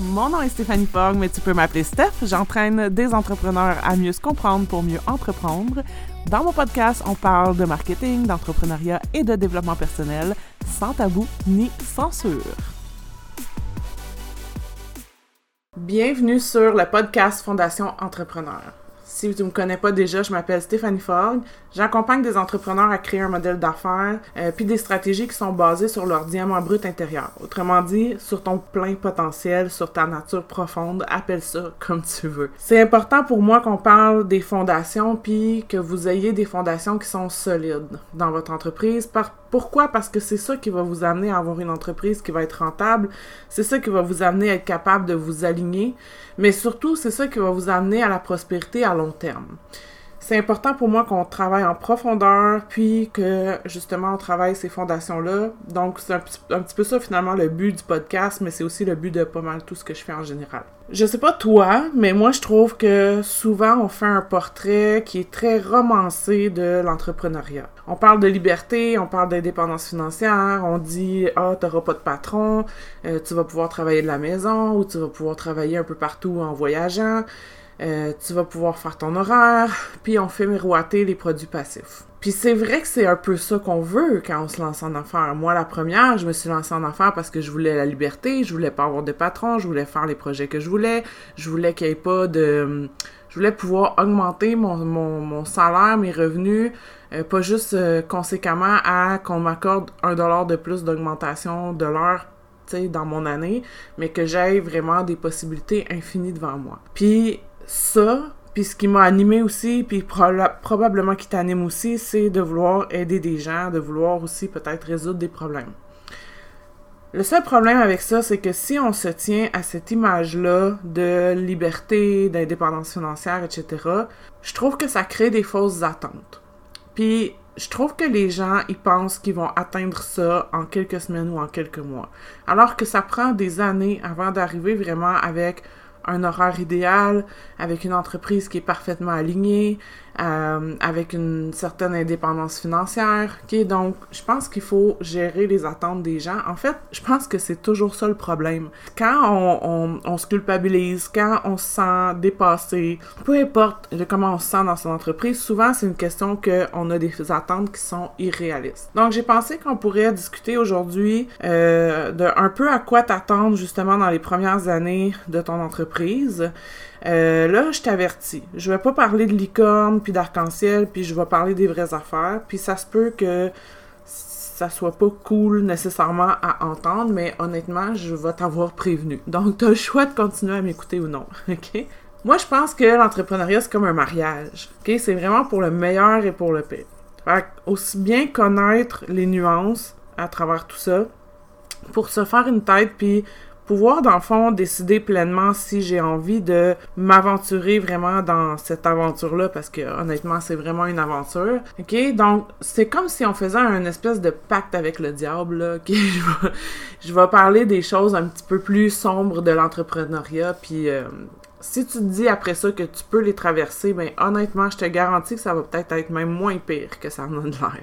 Mon nom est Stéphanie Fogg, mais tu peux m'appeler Steph. J'entraîne des entrepreneurs à mieux se comprendre pour mieux entreprendre. Dans mon podcast, on parle de marketing, d'entrepreneuriat et de développement personnel, sans tabou ni censure. Bienvenue sur le podcast Fondation Entrepreneur. Si tu ne me connais pas déjà, je m'appelle Stéphanie Forg. J'accompagne des entrepreneurs à créer un modèle d'affaires, euh, puis des stratégies qui sont basées sur leur diamant brut intérieur. Autrement dit, sur ton plein potentiel, sur ta nature profonde, appelle ça comme tu veux. C'est important pour moi qu'on parle des fondations, puis que vous ayez des fondations qui sont solides dans votre entreprise. Pourquoi? Parce que c'est ça qui va vous amener à avoir une entreprise qui va être rentable. C'est ça qui va vous amener à être capable de vous aligner. Mais surtout, c'est ça qui va vous amener à la prospérité à long terme. C'est important pour moi qu'on travaille en profondeur, puis que justement on travaille ces fondations-là. Donc c'est un, petit peu ça finalement le but du podcast, mais c'est aussi le but de pas mal tout ce que je fais en général. Je sais pas toi, mais moi je trouve que souvent on fait un portrait qui est très romancé de l'entrepreneuriat. On parle de liberté, on parle d'indépendance financière, on dit ah t'auras pas de patron, euh, tu vas pouvoir travailler de la maison ou tu vas pouvoir travailler un peu partout en voyageant. Euh, tu vas pouvoir faire ton horaire, puis on fait miroiter les produits passifs. Puis c'est vrai que c'est un peu ça qu'on veut quand on se lance en affaires. Moi, la première, je me suis lancée en affaires parce que je voulais la liberté, je voulais pas avoir de patron, je voulais faire les projets que je voulais, je voulais qu'il n'y ait pas de... Je voulais pouvoir augmenter mon, mon, salaire, mes revenus, euh, pas juste euh, conséquemment à qu'on m'accorde un dollar de plus d'augmentation de l'heure dans mon année, mais que j'aie vraiment des possibilités infinies devant moi. Puis ça, puis ce qui m'a animé aussi, puis probablement qui t'anime aussi, c'est de vouloir aider des gens, de vouloir aussi peut-être résoudre des problèmes. Le seul problème avec ça, c'est que si on se tient à cette image-là de liberté, d'indépendance financière, etc., je trouve que ça crée des fausses attentes. Puis je trouve que les gens, ils pensent qu'ils vont atteindre ça en quelques semaines ou en quelques mois. Alors que ça prend des années avant d'arriver vraiment avec un horaire idéal, avec une entreprise qui est parfaitement alignée, euh, avec une certaine indépendance financière. Donc, je pense qu'il faut gérer les attentes des gens. En fait, je pense que c'est toujours ça le problème. Quand on, se culpabilise, quand on se sent dépassé, peu importe comment on se sent dans son entreprise, souvent c'est une question qu'on a des attentes qui sont irréalistes. Donc, j'ai pensé qu'on pourrait discuter aujourd'hui euh, de un peu à quoi t'attendre justement dans les premières années de ton entreprise. Euh, là, je t'avertis. Je vais pas parler de licorne puis d'arc-en-ciel, puis je vais parler des vraies affaires. Puis ça se peut que ça soit pas cool nécessairement à entendre, mais honnêtement, je vais t'avoir prévenu. Donc, t'as le choix de continuer à m'écouter ou non, ok? Moi, je pense que l'entrepreneuriat, c'est comme un mariage, ok? C'est vraiment pour le meilleur et pour le pire. Fait aussi bien connaître les nuances à travers tout ça, pour se faire une tête, puis pouvoir, dans le fond, décider pleinement si j'ai envie de m'aventurer vraiment dans cette aventure-là, parce que honnêtement, c'est vraiment une aventure. OK? Donc, c'est comme si on faisait un espèce de pacte avec le diable, là. OK? je, vais, parler des choses un petit peu plus sombres de l'entrepreneuriat, puis... Euh, si tu te dis après ça que tu peux les traverser, ben honnêtement, je te garantis que ça va peut-être être même moins pire que ça en a de l'air.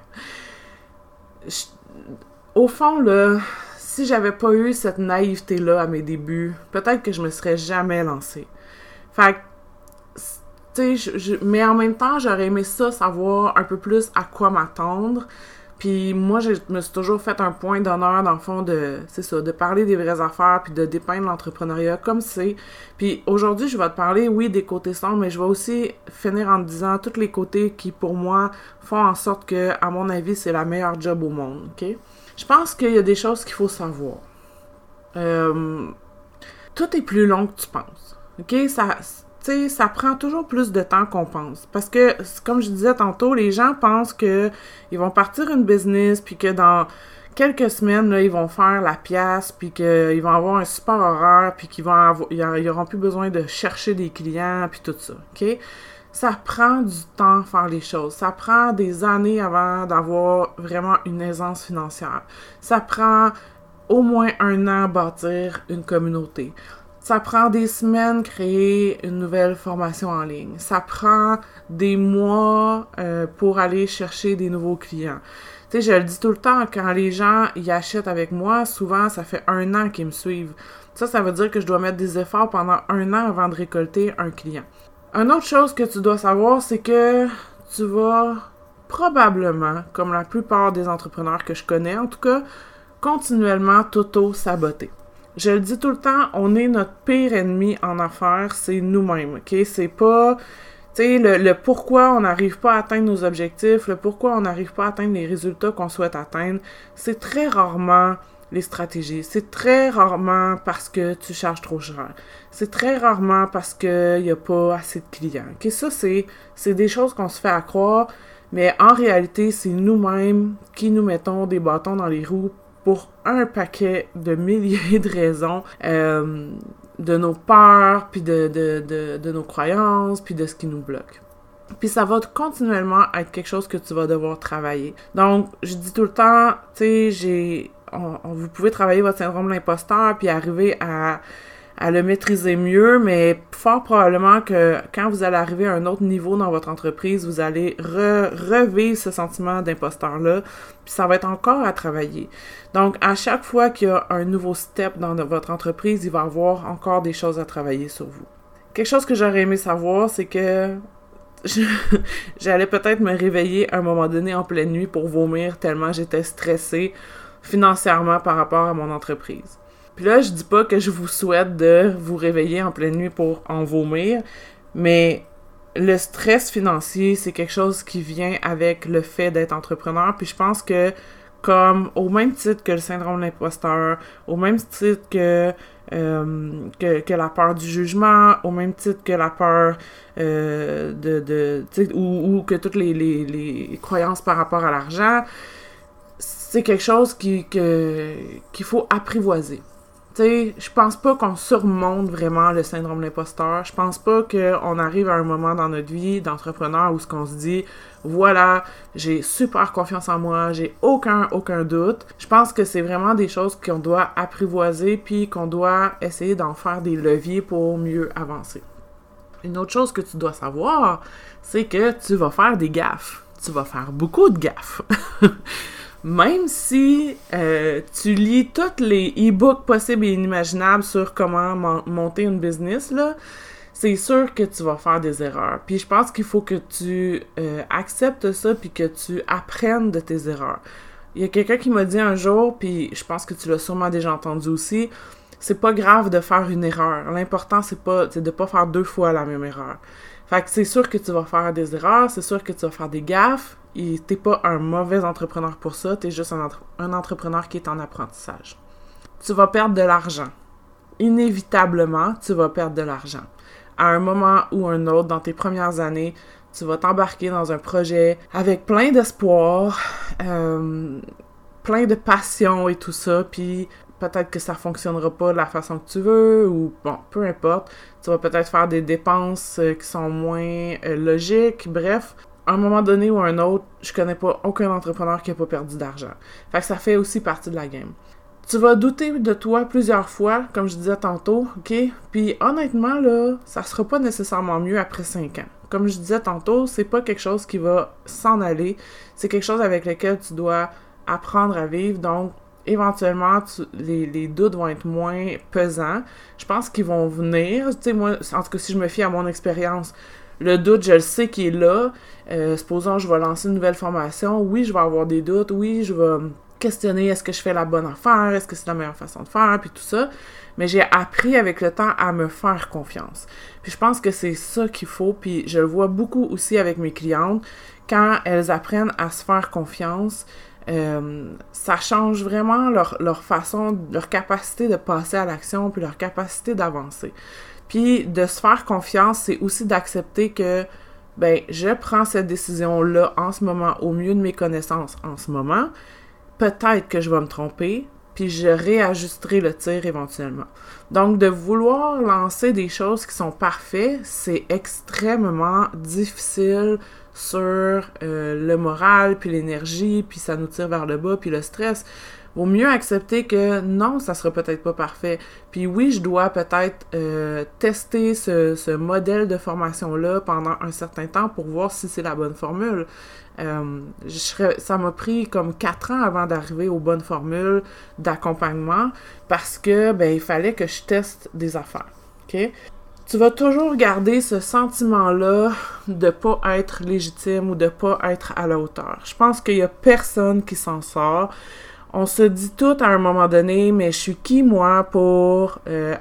Au fond, là, si j'avais pas eu cette naïveté-là à mes débuts, peut-être que je me serais jamais lancée. Mais en même temps, j'aurais aimé ça, savoir un peu plus à quoi m'attendre. Puis moi, je me suis toujours fait un point d'honneur, dans le fond, de, c'est ça, de parler des vraies affaires, puis de dépeindre l'entrepreneuriat comme c'est. Puis aujourd'hui, je vais te parler, oui, des côtés sombres, mais je vais aussi finir en te disant tous les côtés qui, pour moi, font en sorte que, à mon avis, c'est la meilleure job au monde, OK? Je pense qu'il y a des choses qu'il faut savoir. Euh, tout est plus long que tu penses. OK? Ça, ça prend toujours plus de temps qu'on pense. Parce que, comme je disais tantôt, les gens pensent que ils vont partir une business, puis que dans quelques semaines, ils vont faire la pièce, puis qu'ils vont avoir un super horaire, puis qu'ils vont avoir, ils n'auront plus besoin de chercher des clients, puis tout ça. OK? Ça prend du temps à faire les choses. Ça prend des années avant d'avoir vraiment une aisance financière. Ça prend au moins un an à bâtir une communauté. Ça prend des semaines créer une nouvelle formation en ligne. Ça prend des mois euh, pour aller chercher des nouveaux clients. Tu sais, je le dis tout le temps, quand les gens y achètent avec moi, souvent, ça fait un an qu'ils me suivent. Ça, ça veut dire que je dois mettre des efforts pendant un an avant de récolter un client. Une autre chose que tu dois savoir, c'est que tu vas probablement, comme la plupart des entrepreneurs que je connais en tout cas, continuellement t'auto-saboter. Je le dis tout le temps, on est notre pire ennemi en affaires, c'est nous-mêmes, ok? C'est pas, tu sais, le, pourquoi on n'arrive pas à atteindre nos objectifs, le pourquoi on n'arrive pas à atteindre les résultats qu'on souhaite atteindre, c'est très rarement les stratégies. C'est très rarement parce que tu charges trop cher. C'est très rarement parce qu'il n'y a pas assez de clients. Ça, c'est, des choses qu'on se fait à croire, mais en réalité, c'est nous-mêmes qui nous mettons des bâtons dans les roues pour un paquet de milliers de raisons. Euh, de nos peurs, puis de, de nos croyances, puis de ce qui nous bloque. Puis ça va continuellement être quelque chose que tu vas devoir travailler. Donc, je dis tout le temps, tu sais, j'ai vous pouvez travailler votre syndrome de l'imposteur puis arriver à, le maîtriser mieux, mais fort probablement que quand vous allez arriver à un autre niveau dans votre entreprise, vous allez revivre ce sentiment d'imposteur-là, puis ça va être encore à travailler. Donc, à chaque fois qu'il y a un nouveau step dans votre entreprise, il va y avoir encore des choses à travailler sur vous. Quelque chose que j'aurais aimé savoir, c'est que j'allais peut-être me réveiller à un moment donné en pleine nuit pour vomir tellement j'étais stressée financièrement par rapport à mon entreprise. Puis là, je dis pas que je vous souhaite de vous réveiller en pleine nuit pour en vomir, mais le stress financier, c'est quelque chose qui vient avec le fait d'être entrepreneur. Puis je pense que comme au même titre que le syndrome de l'imposteur, au même titre que, euh, que, la peur du jugement, au même titre que la peur euh, de, de ou, ou, que toutes les, les croyances par rapport à l'argent, c'est quelque chose qui, qu'il faut apprivoiser. Tu sais, je pense pas qu'on surmonte vraiment le syndrome de l'imposteur. Je pense pas qu'on arrive à un moment dans notre vie d'entrepreneur où ce qu'on se dit, voilà, j'ai super confiance en moi, j'ai aucun, aucun doute. Je pense que c'est vraiment des choses qu'on doit apprivoiser puis qu'on doit essayer d'en faire des leviers pour mieux avancer. Une autre chose que tu dois savoir, c'est que tu vas faire des gaffes. Tu vas faire beaucoup de gaffes. même si euh, tu lis tous les e-books possibles et inimaginables sur comment monter une business, c'est sûr que tu vas faire des erreurs. Puis je pense qu'il faut que tu euh, acceptes ça puis que tu apprennes de tes erreurs. Il y a quelqu'un qui m'a dit un jour, puis je pense que tu l'as sûrement déjà entendu aussi, c'est pas grave de faire une erreur. L'important, c'est pas de pas faire deux fois la même erreur. Fait que c'est sûr que tu vas faire des erreurs, c'est sûr que tu vas faire des gaffes, et t'es pas un mauvais entrepreneur pour ça, t'es juste un, un entrepreneur qui est en apprentissage. Tu vas perdre de l'argent. Inévitablement, tu vas perdre de l'argent. À un moment ou un autre, dans tes premières années, tu vas t'embarquer dans un projet avec plein d'espoir, euh, plein de passion et tout ça, puis peut-être que ça fonctionnera pas de la façon que tu veux, ou bon, peu importe. Tu vas peut-être faire des dépenses euh, qui sont moins euh, logiques, bref à un moment donné ou un autre, je connais pas aucun entrepreneur qui a pas perdu d'argent. Fait que ça fait aussi partie de la game. Tu vas douter de toi plusieurs fois, comme je disais tantôt, OK? Puis honnêtement, là, ça sera pas nécessairement mieux après 5 ans. Comme je disais tantôt, c'est pas quelque chose qui va s'en aller. C'est quelque chose avec lequel tu dois apprendre à vivre. Donc, éventuellement, les, doutes vont être moins pesants. Je pense qu'ils vont venir. Tu sais, moi, en tout cas, si je me fie à mon expérience, le doute, je le sais qu'il est là. Euh, supposons je vais lancer une nouvelle formation. Oui, je vais avoir des doutes. Oui, je vais questionner est-ce que je fais la bonne affaire, est-ce que c'est la meilleure façon de faire, puis tout ça. Mais j'ai appris avec le temps à me faire confiance. Puis je pense que c'est ça qu'il faut. Puis je le vois beaucoup aussi avec mes clientes. Quand elles apprennent à se faire confiance, euh, ça change vraiment leur, leur façon, leur capacité de passer à l'action, puis leur capacité d'avancer. Puis de se faire confiance, c'est aussi d'accepter que ben je prends cette décision là en ce moment au mieux de mes connaissances en ce moment. Peut-être que je vais me tromper, puis je réajusterai le tir éventuellement. Donc de vouloir lancer des choses qui sont parfaites, c'est extrêmement difficile sur euh, le moral, puis l'énergie, puis ça nous tire vers le bas, puis le stress. Vaut mieux accepter que non, ça sera peut-être pas parfait. Puis oui, je dois peut-être euh, tester ce, ce, modèle de formation-là pendant un certain temps pour voir si c'est la bonne formule. Euh, je serais, ça m'a pris comme quatre ans avant d'arriver aux bonnes formules d'accompagnement parce que ben il fallait que je teste des affaires. Tu vas toujours garder ce sentiment-là de pas être légitime ou de pas être à la hauteur. Je pense qu'il y a personne qui s'en sort on se dit tout à un moment donné, mais je suis qui moi pour euh,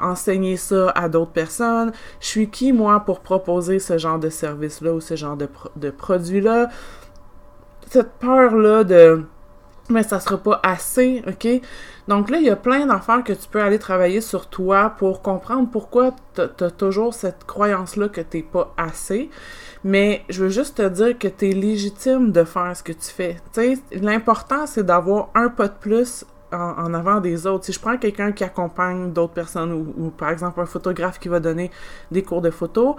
enseigner ça à d'autres personnes? Je suis qui moi pour proposer ce genre de service-là ou ce genre de, produit-là? Cette peur-là de mais ça sera pas assez, ok? Donc là, il y a plein d'affaires que tu peux aller travailler sur toi pour comprendre pourquoi tu as toujours cette croyance-là que t'es pas assez. Mais je veux juste te dire que tu es légitime de faire ce que tu fais. L'important, c'est d'avoir un pas de plus en, avant des autres. Si je prends quelqu'un qui accompagne d'autres personnes ou, par exemple un photographe qui va donner des cours de photo,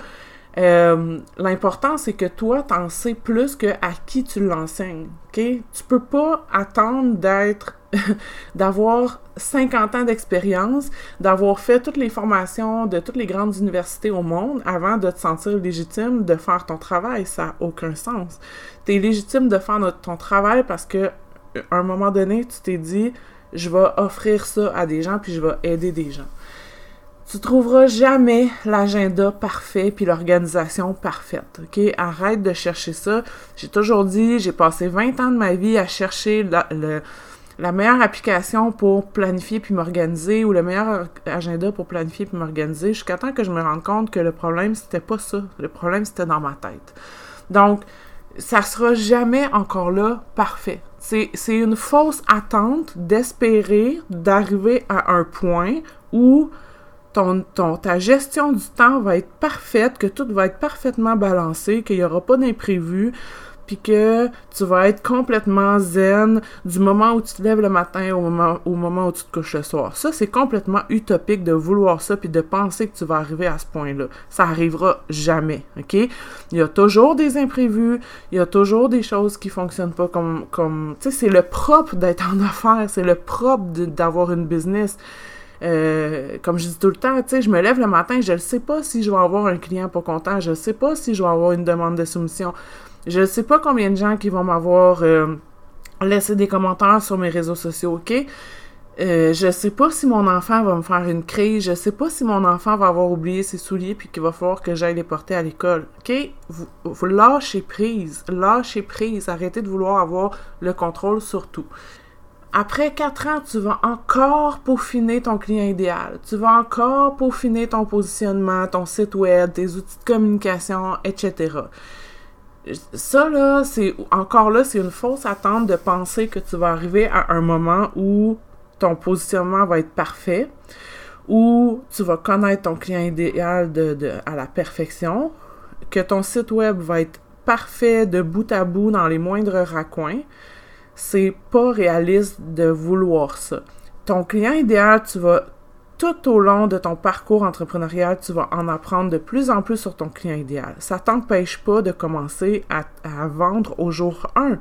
euh, l'important, c'est que toi, t'en sais plus que à qui tu l'enseignes, OK? Tu peux pas attendre d'être, d'avoir 50 ans d'expérience, d'avoir fait toutes les formations de toutes les grandes universités au monde avant de te sentir légitime de faire ton travail. Ça n'a aucun sens. Tu es légitime de faire ton travail parce que à un moment donné, tu t'es dit, je vais offrir ça à des gens puis je vais aider des gens. Tu trouveras jamais l'agenda parfait puis l'organisation parfaite, OK? Arrête de chercher ça. J'ai toujours dit, j'ai passé 20 ans de ma vie à chercher le, la meilleure application pour planifier puis m'organiser ou le meilleur agenda pour planifier puis m'organiser jusqu'à temps que je me rende compte que le problème c'était pas ça, le problème c'était dans ma tête. Donc ça sera jamais encore là parfait. C'est une fausse attente d'espérer d'arriver à un point où ton, ton, ta gestion du temps va être parfaite, que tout va être parfaitement balancé, qu'il n'y aura pas d'imprévu, puis que tu vas être complètement zen du moment où tu te lèves le matin au moment, au moment où tu te couches le soir. Ça, c'est complètement utopique de vouloir ça puis de penser que tu vas arriver à ce point-là. Ça arrivera jamais, OK? Il y a toujours des imprévus, il y a toujours des choses qui fonctionnent pas comme... comme tu sais, c'est le propre d'être en affaires, c'est le propre d'avoir une business. Euh, comme je dis tout le temps, tu sais, je me lève le matin, je ne sais pas si je vais avoir un client pas content, je ne sais pas si je vais avoir une demande de soumission. Je ne sais pas combien de gens qui vont m'avoir euh, laissé des commentaires sur mes réseaux sociaux, OK? Euh, je sais pas si mon enfant va me faire une crise, je sais pas si mon enfant va avoir oublié ses souliers puis qu'il va falloir que j'aille les porter à l'école. OK? Lâchez prise, lâchez prise, arrêtez de vouloir avoir le contrôle sur tout. Après quatre ans, tu vas encore peaufiner ton client idéal. Tu vas encore peaufiner ton positionnement, ton site web, tes outils de communication, etc ça, là, c'est encore là, c'est une fausse attente de penser que tu vas arriver à un moment où ton positionnement va être parfait, où tu vas connaître ton client idéal de, à la perfection, que ton site web va être parfait de bout à bout dans les moindres raccoins. C'est pas réaliste de vouloir ça. Ton client idéal, tu vas tout au long de ton parcours entrepreneurial, tu vas en apprendre de plus en plus sur ton client idéal. Ça t'empêche pas de commencer à, vendre au jour 1.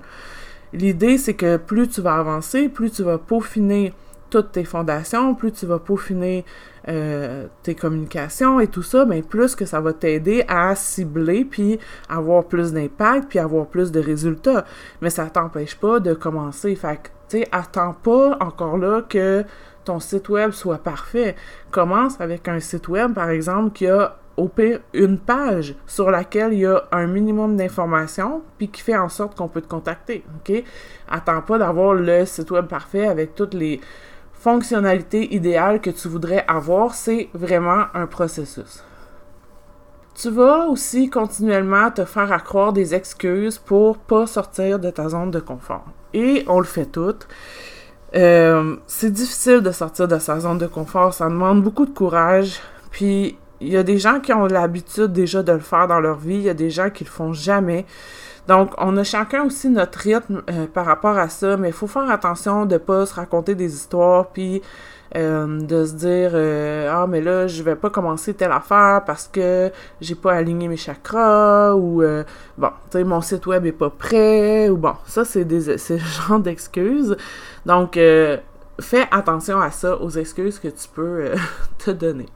L'idée, c'est que plus tu vas avancer, plus tu vas peaufiner toutes tes fondations, plus tu vas peaufiner euh, tes communications et tout ça, mais plus que ça va t'aider à cibler, puis avoir plus d'impact, puis avoir plus de résultats. Mais ça t'empêche pas de commencer. Fait que, tu sais, attends pas encore là que ton site web soit parfait. Commence avec un site web, par exemple, qui a au pire une page sur laquelle il y a un minimum d'informations, puis qui fait en sorte qu'on peut te contacter. OK? Attends pas d'avoir le site web parfait avec toutes les fonctionnalités idéales que tu voudrais avoir. C'est vraiment un processus. Tu vas aussi continuellement te faire accroire des excuses pour pas sortir de ta zone de confort. Et on le fait toutes. Euh, c'est difficile de sortir de sa zone de confort, ça demande beaucoup de courage. Puis il y a des gens qui ont l'habitude déjà de le faire dans leur vie, il y a des gens qui le font jamais. Donc, on a chacun aussi notre rythme euh, par rapport à ça, mais il faut faire attention de pas se raconter des histoires, puis euh, de se dire euh, ah mais là je vais pas commencer telle affaire parce que j'ai pas aligné mes chakras ou bon tu sais mon site web est pas prêt ou bon ça c'est des le genre d'excuses donc fais attention à ça aux excuses que tu peux te donner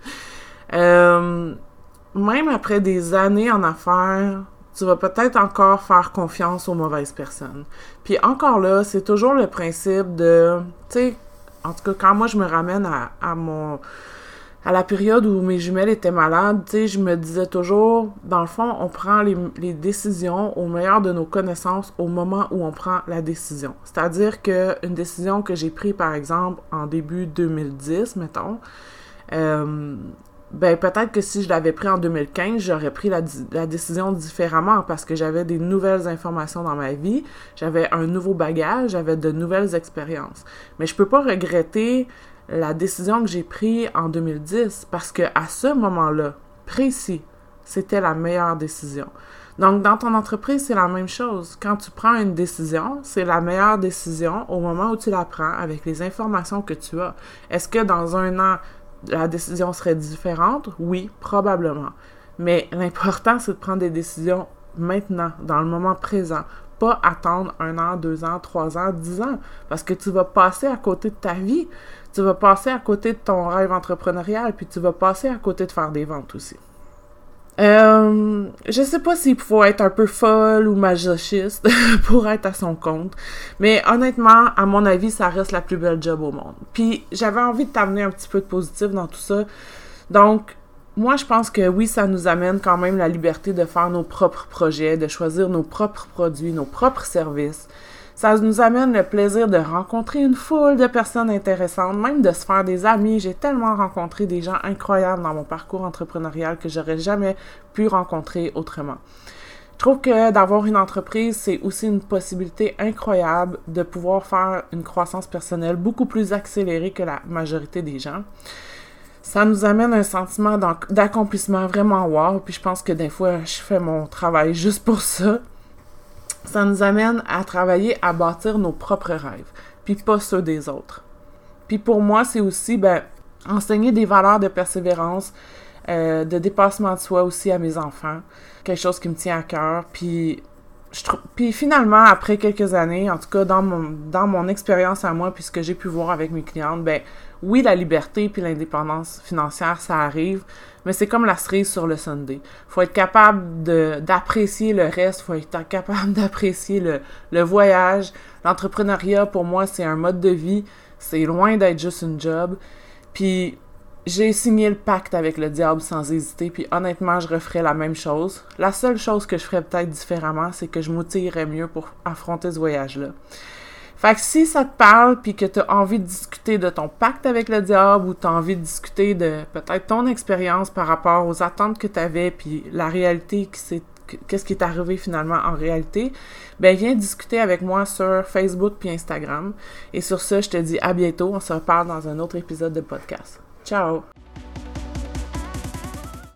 même après des années en affaires tu vas peut-être encore faire confiance aux mauvaises personnes. Puis encore là, c'est toujours le principe de, tu sais, en tout cas, quand moi je me ramène à, mon à la période où mes jumelles étaient malades, tu je me disais toujours, dans le fond, on prend les, les, décisions au meilleur de nos connaissances au moment où on prend la décision. C'est-à-dire que une décision que j'ai prise, par exemple, en début 2010, mettons, euh, ben peut-être que si je l'avais pris en 2015, j'aurais pris la, décision différemment parce que j'avais des nouvelles informations dans ma vie, j'avais un nouveau bagage, j'avais de nouvelles expériences. Mais je peux pas regretter la décision que j'ai prise en 2010 parce que à ce moment-là, précis, c'était la meilleure décision. Donc, dans ton entreprise, c'est la même chose. Quand tu prends une décision, c'est la meilleure décision au moment où tu la prends avec les informations que tu as. Est-ce que dans un an, la décision serait différente? Oui, probablement. Mais l'important, c'est de prendre des décisions maintenant, dans le moment présent. Pas attendre un an, deux ans, trois ans, dix ans. Parce que tu vas passer à côté de ta vie. Tu vas passer à côté de ton rêve entrepreneurial, puis tu vas passer à côté de faire des ventes aussi. Euh, je sais pas s'il faut être un peu folle ou masochiste pour être à son compte, mais honnêtement, à mon avis, ça reste la plus belle job au monde. Puis j'avais envie de t'amener un petit peu de positif dans tout ça. Donc, moi, je pense que oui, ça nous amène quand même la liberté de faire nos propres projets, de choisir nos propres produits, nos propres services. Ça nous amène le plaisir de rencontrer une foule de personnes intéressantes, même de se faire des amis. J'ai tellement rencontré des gens incroyables dans mon parcours entrepreneurial que j'aurais jamais pu rencontrer autrement. Je trouve que d'avoir une entreprise, c'est aussi une possibilité incroyable de pouvoir faire une croissance personnelle beaucoup plus accélérée que la majorité des gens. Ça nous amène un sentiment d'accomplissement vraiment wow, puis je pense que des fois, je fais mon travail juste pour ça ça nous amène à travailler à bâtir nos propres rêves, puis pas ceux des autres. Puis pour moi, c'est aussi ben, enseigner des valeurs de persévérance, euh, de dépassement de soi aussi à mes enfants, quelque chose qui me tient à cœur. Puis, je puis finalement, après quelques années, en tout cas dans mon, dans mon expérience à moi, puis ce que j'ai pu voir avec mes clientes, ben oui, la liberté puis l'indépendance financière, ça arrive, mais c'est comme la cerise sur le Sunday. Faut être capable d'apprécier le reste, faut être capable d'apprécier le, voyage. L'entrepreneuriat, pour moi, c'est un mode de vie. C'est loin d'être juste une job. Puis j'ai signé le pacte avec le diable sans hésiter, puis honnêtement, je referais la même chose. La seule chose que je ferais peut-être différemment, c'est que je m'outillerais mieux pour affronter ce voyage-là. Fait que si ça te parle, puis que tu as envie de discuter de ton pacte avec le diable, ou tu as envie de discuter de peut-être ton expérience par rapport aux attentes que tu avais, puis la réalité qui qu'est-ce qui est arrivé finalement en réalité, ben viens discuter avec moi sur Facebook puis Instagram. Et sur ça, je te dis à bientôt. On se reparle dans un autre épisode de podcast. Ciao!